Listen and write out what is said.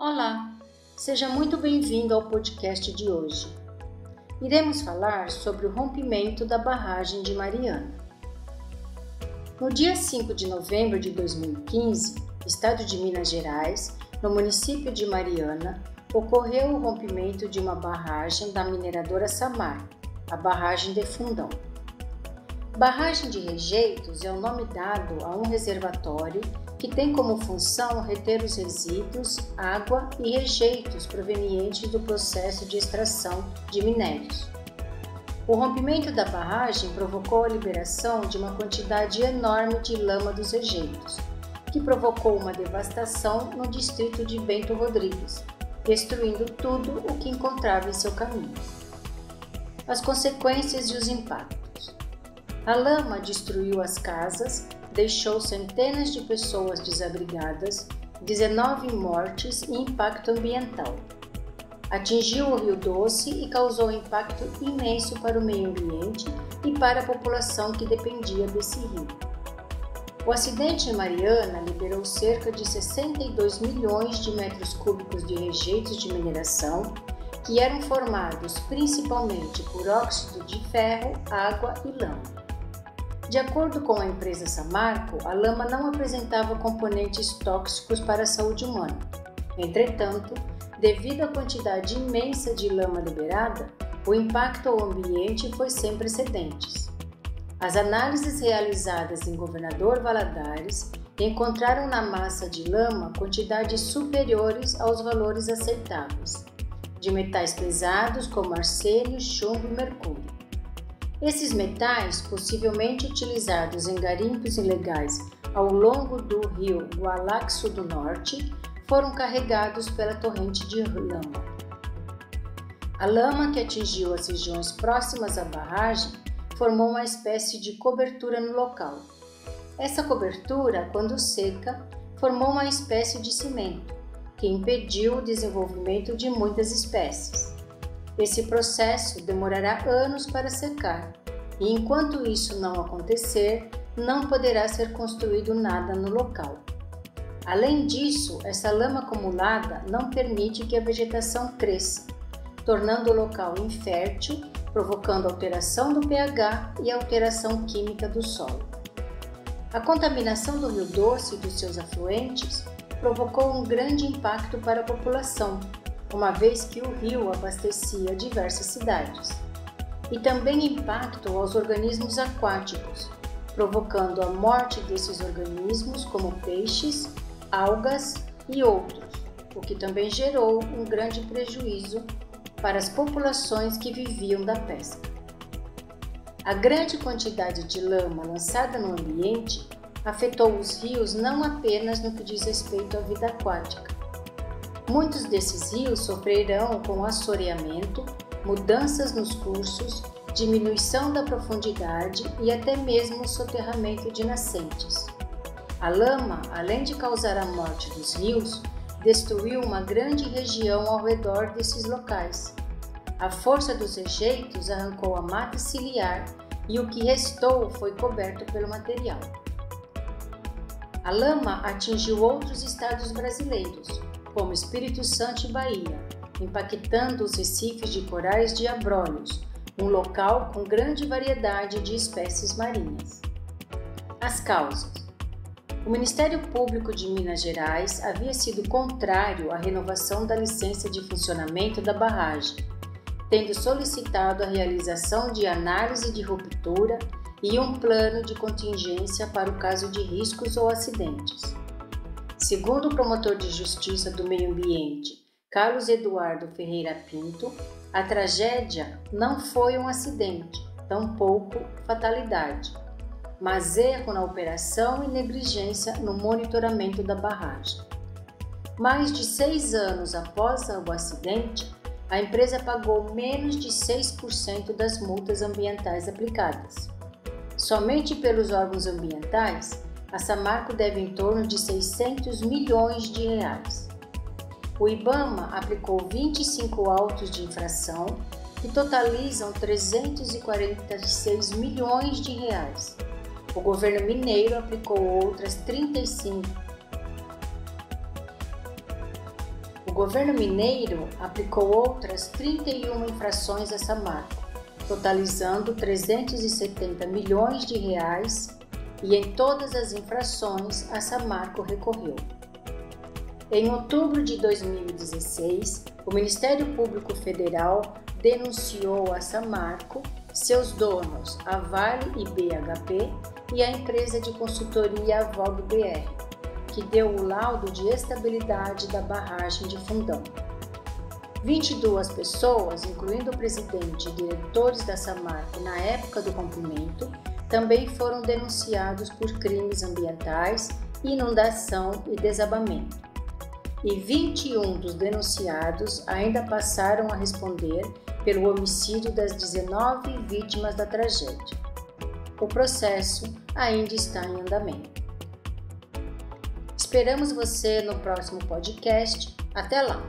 Olá, seja muito bem-vindo ao podcast de hoje. Iremos falar sobre o rompimento da barragem de Mariana. No dia 5 de novembro de 2015, estado de Minas Gerais, no município de Mariana, ocorreu o rompimento de uma barragem da mineradora Samar, a barragem de Fundão. Barragem de rejeitos é o nome dado a um reservatório que tem como função reter os resíduos, água e rejeitos provenientes do processo de extração de minérios. O rompimento da barragem provocou a liberação de uma quantidade enorme de lama dos rejeitos, que provocou uma devastação no distrito de Bento Rodrigues, destruindo tudo o que encontrava em seu caminho. As consequências e os impactos. A lama destruiu as casas, deixou centenas de pessoas desabrigadas, 19 mortes e impacto ambiental. Atingiu o Rio Doce e causou impacto imenso para o meio ambiente e para a população que dependia desse rio. O acidente em Mariana liberou cerca de 62 milhões de metros cúbicos de rejeitos de mineração, que eram formados principalmente por óxido de ferro, água e lama. De acordo com a empresa Samarco, a lama não apresentava componentes tóxicos para a saúde humana. Entretanto, devido à quantidade imensa de lama liberada, o impacto ao ambiente foi sem precedentes. As análises realizadas em Governador Valadares encontraram na massa de lama quantidades superiores aos valores aceitáveis, de metais pesados como arsênio, chumbo e mercúrio. Esses metais, possivelmente utilizados em garimpos ilegais ao longo do rio Gualaxo do Norte, foram carregados pela torrente de lama. A lama que atingiu as regiões próximas à barragem formou uma espécie de cobertura no local. Essa cobertura, quando seca, formou uma espécie de cimento, que impediu o desenvolvimento de muitas espécies. Esse processo demorará anos para secar, e enquanto isso não acontecer, não poderá ser construído nada no local. Além disso, essa lama acumulada não permite que a vegetação cresça, tornando o local infértil, provocando alteração do pH e alteração química do solo. A contaminação do Rio Doce e dos seus afluentes provocou um grande impacto para a população, uma vez que o rio abastecia diversas cidades, e também impacto aos organismos aquáticos, provocando a morte desses organismos, como peixes, algas e outros, o que também gerou um grande prejuízo para as populações que viviam da pesca. A grande quantidade de lama lançada no ambiente afetou os rios não apenas no que diz respeito à vida aquática, Muitos desses rios sofrerão com assoreamento, mudanças nos cursos, diminuição da profundidade e até mesmo soterramento de nascentes. A lama, além de causar a morte dos rios, destruiu uma grande região ao redor desses locais. A força dos rejeitos arrancou a mata ciliar e o que restou foi coberto pelo material. A lama atingiu outros estados brasileiros, como Espírito Santo e Bahia, impactando os recifes de corais de abrolhos, um local com grande variedade de espécies marinhas. As causas. O Ministério Público de Minas Gerais havia sido contrário à renovação da licença de funcionamento da barragem, tendo solicitado a realização de análise de ruptura e um plano de contingência para o caso de riscos ou acidentes. Segundo o promotor de justiça do meio ambiente, Carlos Eduardo Ferreira Pinto, a tragédia não foi um acidente, tampouco fatalidade, mas erro na operação e negligência no monitoramento da barragem. Mais de seis anos após o acidente, a empresa pagou menos de 6% das multas ambientais aplicadas. Somente pelos órgãos ambientais, a Samarco deve em torno de 600 milhões de reais. O IBAMA aplicou 25 autos de infração que totalizam 346 milhões de reais. O governo mineiro aplicou outras 35. O governo mineiro aplicou outras 31 infrações a Samarco, totalizando 370 milhões de reais e em todas as infrações a Samarco recorreu. Em outubro de 2016, o Ministério Público Federal denunciou a Samarco, seus donos, a Vale e BHP, e a empresa de consultoria Vogue BR, que deu o laudo de estabilidade da barragem de Fundão. 22 pessoas, incluindo o presidente e diretores da Samarco na época do cumprimento, também foram denunciados por crimes ambientais, inundação e desabamento. E 21 dos denunciados ainda passaram a responder pelo homicídio das 19 vítimas da tragédia. O processo ainda está em andamento. Esperamos você no próximo podcast. Até lá!